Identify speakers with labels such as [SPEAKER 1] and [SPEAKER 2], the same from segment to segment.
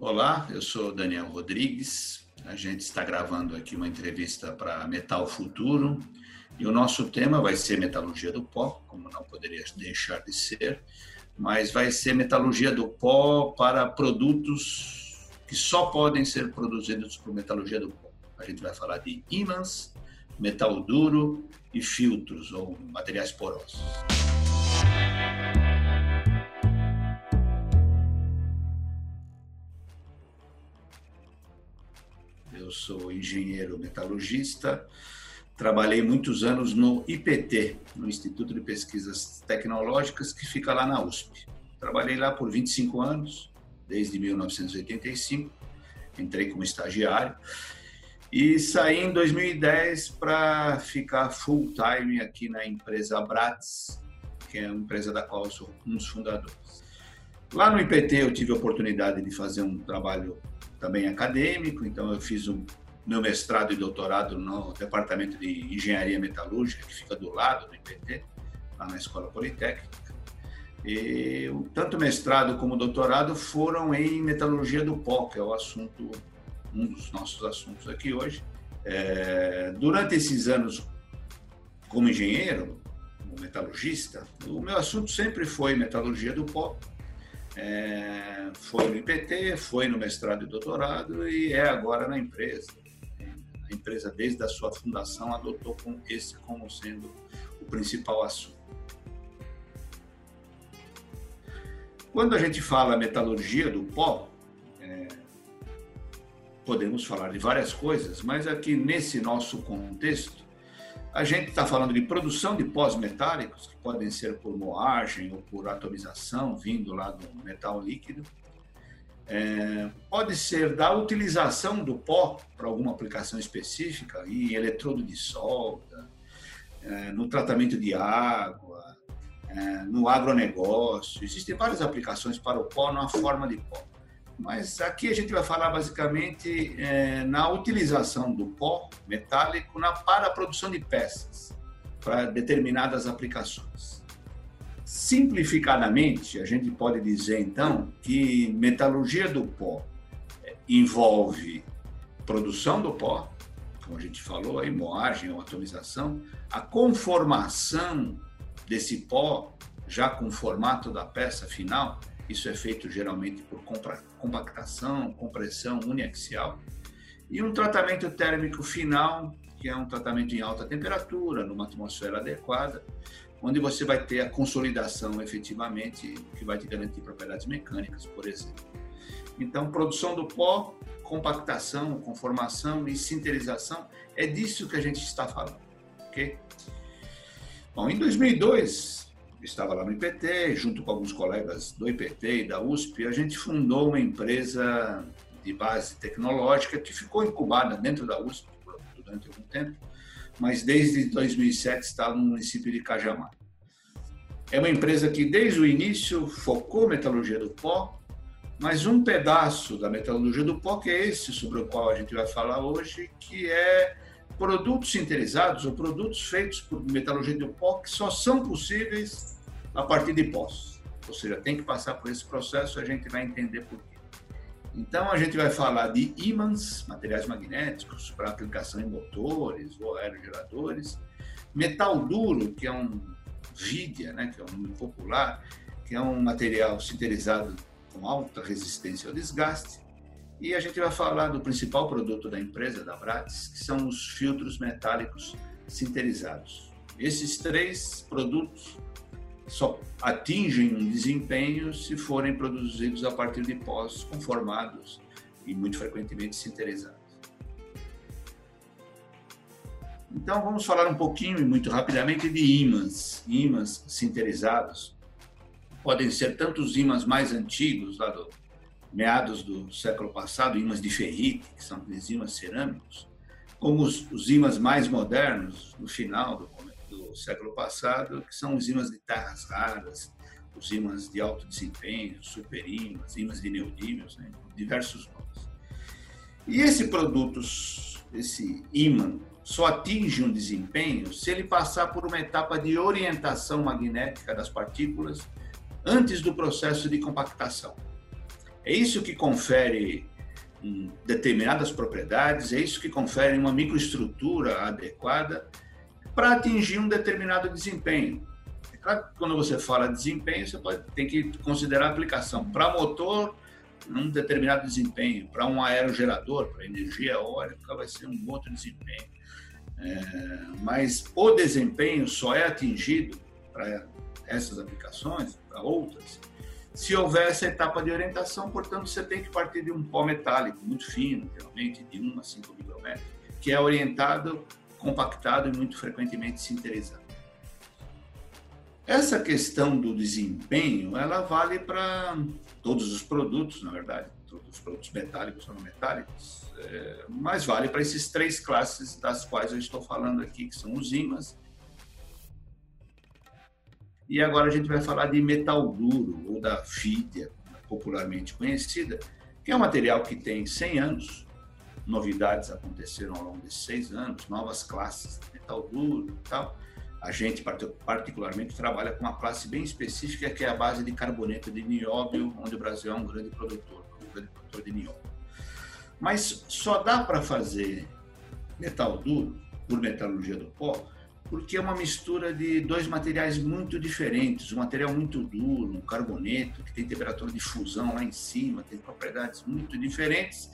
[SPEAKER 1] Olá, eu sou Daniel Rodrigues. A gente está gravando aqui uma entrevista para Metal Futuro e o nosso tema vai ser metalurgia do pó, como não poderia deixar de ser, mas vai ser metalurgia do pó para produtos que só podem ser produzidos por metalurgia do pó. A gente vai falar de ímãs, metal duro e filtros ou materiais porosos. Eu sou engenheiro metalurgista, trabalhei muitos anos no IPT, no Instituto de Pesquisas Tecnológicas, que fica lá na USP. Trabalhei lá por 25 anos, desde 1985, entrei como estagiário e saí em 2010 para ficar full time aqui na empresa Bratz, que é uma empresa da qual eu sou um dos fundadores. Lá no IPT eu tive a oportunidade de fazer um trabalho também acadêmico, então eu fiz o meu mestrado e doutorado no Departamento de Engenharia Metalúrgica, que fica do lado do IPT, lá na Escola Politécnica. E tanto mestrado como doutorado foram em metalurgia do pó, que é o assunto, um dos nossos assuntos aqui hoje. É, durante esses anos como engenheiro, como metalurgista, o meu assunto sempre foi metalurgia do pó, é, foi no IPT, foi no mestrado e doutorado e é agora na empresa. A empresa, desde a sua fundação, adotou com esse como sendo o principal assunto. Quando a gente fala metalurgia do pó, é, podemos falar de várias coisas, mas aqui nesse nosso contexto, a gente está falando de produção de pós metálicos, que podem ser por moagem ou por atomização, vindo lá do metal líquido. É, pode ser da utilização do pó para alguma aplicação específica, em eletrodo de solda, é, no tratamento de água, é, no agronegócio. Existem várias aplicações para o pó na forma de pó. Mas aqui a gente vai falar basicamente é, na utilização do pó metálico na, para a produção de peças para determinadas aplicações. Simplificadamente, a gente pode dizer então que metalurgia do pó é, envolve produção do pó, como a gente falou aí, moagem ou atomização, a conformação desse pó já com o formato da peça final isso é feito geralmente por compactação, compressão uniaxial. E um tratamento térmico final, que é um tratamento em alta temperatura, numa atmosfera adequada, onde você vai ter a consolidação efetivamente, que vai te garantir propriedades mecânicas, por exemplo. Então, produção do pó, compactação, conformação e sinterização, é disso que a gente está falando, ok? Bom, em 2002, estava lá no IPT, junto com alguns colegas do IPT e da USP, a gente fundou uma empresa de base tecnológica que ficou incubada dentro da USP durante algum tempo, mas desde 2007 está no município de Cajamar. É uma empresa que desde o início focou metalurgia do pó, mas um pedaço da metalurgia do pó, que é esse sobre o qual a gente vai falar hoje, que é produtos sinterizados ou produtos feitos por metalurgia de pó que só são possíveis a partir de pós. Ou seja, tem que passar por esse processo, a gente vai entender por quê. Então, a gente vai falar de ímãs, materiais magnéticos para aplicação em motores ou aerogeradores, metal duro, que é um vídea, né, que é um popular, que é um material sinterizado com alta resistência ao desgaste, e a gente vai falar do principal produto da empresa, da Bratis, que são os filtros metálicos sinterizados. Esses três produtos só atingem um desempenho se forem produzidos a partir de pós conformados e muito frequentemente sinterizados. Então vamos falar um pouquinho e muito rapidamente de ímãs, ímãs sinterizados. Podem ser tanto os ímãs mais antigos, lá do meados do século passado, ímãs de ferrite, que são aqueles ímãs cerâmicos, como os, os ímãs mais modernos, no final do, do, século passado, que são os ímãs de terras raras, os ímãs de alto desempenho, superímãs, ímãs de neodímios, né, diversos nomes. E esse produto, esse ímã, só atinge um desempenho se ele passar por uma etapa de orientação magnética das partículas antes do processo de compactação. É isso que confere determinadas propriedades, é isso que confere uma microestrutura adequada para atingir um determinado desempenho. É claro que quando você fala desempenho, você pode, tem que considerar a aplicação. Para motor, um determinado desempenho. Para um aerogerador, para energia eólica, vai ser um outro desempenho. É, mas o desempenho só é atingido para essas aplicações, para outras, se houver essa etapa de orientação, portanto, você tem que partir de um pó metálico muito fino, geralmente de 1 a 5 micrômetros, que é orientado, compactado e muito frequentemente sinterizado. Essa questão do desempenho, ela vale para todos os produtos, na verdade, todos os produtos metálicos ou não metálicos, é, mas vale para esses três classes das quais eu estou falando aqui, que são os ímãs, e agora a gente vai falar de metal duro, ou da fídia, popularmente conhecida, que é um material que tem 100 anos. Novidades aconteceram ao longo desses seis anos, novas classes de metal duro e tal. A gente, particularmente, trabalha com uma classe bem específica, que é a base de carboneto de nióbio, onde o Brasil é um grande produtor, um grande produtor de nióbio. Mas só dá para fazer metal duro, por metalurgia do pó, porque é uma mistura de dois materiais muito diferentes. Um material muito duro, um carboneto, que tem temperatura de fusão lá em cima, tem propriedades muito diferentes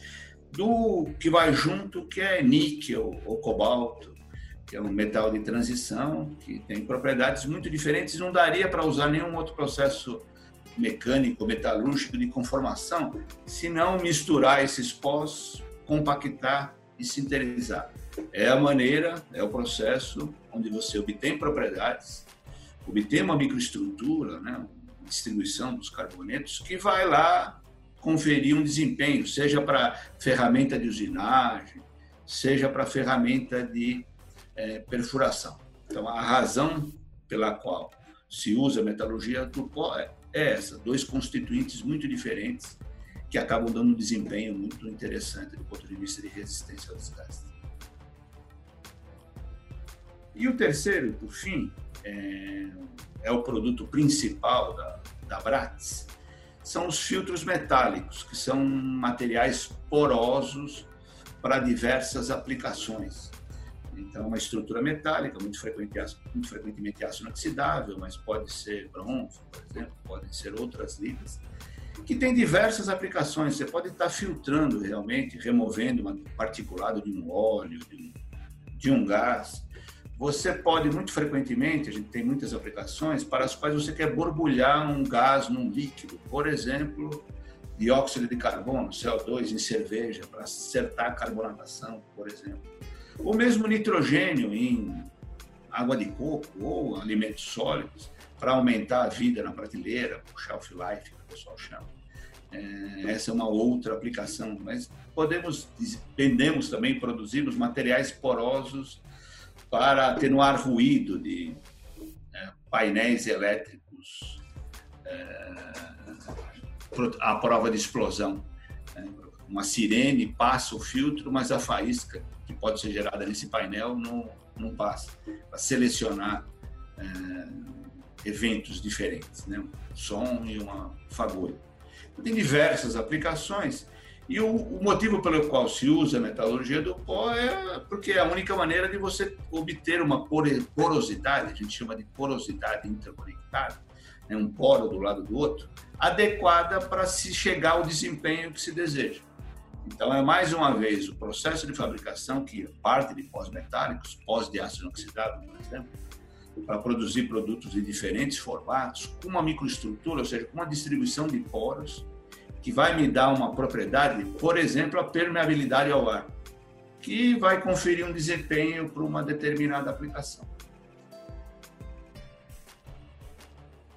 [SPEAKER 1] do que vai junto, que é níquel ou cobalto, que é um metal de transição, que tem propriedades muito diferentes. Não daria para usar nenhum outro processo mecânico, metalúrgico de conformação, se não misturar esses pós, compactar e sintetizar. É a maneira, é o processo onde você obtém propriedades, obtém uma microestrutura, né, distribuição dos carbonetos, que vai lá conferir um desempenho, seja para ferramenta de usinagem, seja para ferramenta de é, perfuração. Então, a razão pela qual se usa a metalurgia do pó é essa: dois constituintes muito diferentes que acabam dando um desempenho muito interessante do ponto de vista de resistência ao desgaste. E o terceiro, por fim, é, é o produto principal da, da são os filtros metálicos, que são materiais porosos para diversas aplicações. Então, uma estrutura metálica, muito, muito frequentemente aço inoxidável, mas pode ser bronze, por exemplo, podem ser outras ligas, que tem diversas aplicações. Você pode estar filtrando realmente, removendo uma particulado de um óleo, de um, de um gás, você pode, muito frequentemente, a gente tem muitas aplicações para as quais você quer borbulhar um gás num líquido, por exemplo, dióxido de carbono, CO2 em cerveja, para acertar a carbonatação, por exemplo. Ou mesmo nitrogênio em água de coco ou alimentos sólidos, para aumentar a vida na prateleira, o shelf life, que o pessoal chama. É, essa é uma outra aplicação, mas podemos, vendemos também, produzimos materiais porosos para atenuar ruído de é, painéis elétricos é, à prova de explosão. Né? Uma sirene passa o filtro, mas a faísca que pode ser gerada nesse painel não, não passa. Para selecionar é, eventos diferentes, né? um som e uma fagulha. Tem diversas aplicações e o, o, motivo pelo qual se usa a metalurgia do pó é porque é a única maneira de você obter uma porosidade, a gente chama de porosidade interconectada, né, um poro do lado do outro, adequada para se chegar ao desempenho que se deseja. Então, é mais uma vez o processo de fabricação que parte de pós metálicos, pós de aço inoxidável, por exemplo, para produzir produtos em diferentes formatos, com uma microestrutura, ou seja, com uma distribuição de poros, que vai me dar uma propriedade, por exemplo, a permeabilidade ao ar, que vai conferir um desempenho para uma determinada aplicação.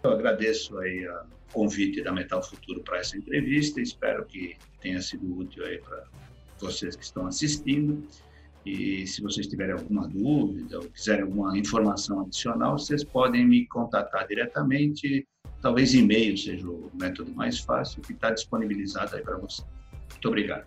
[SPEAKER 1] Eu agradeço aí o convite da Metal Futuro para essa entrevista, espero que tenha sido útil aí para vocês que estão assistindo. E se vocês tiverem alguma dúvida ou quiserem alguma informação adicional, vocês podem me contatar diretamente Talvez e-mail seja o método mais fácil que está disponibilizado aí para você. Muito obrigado.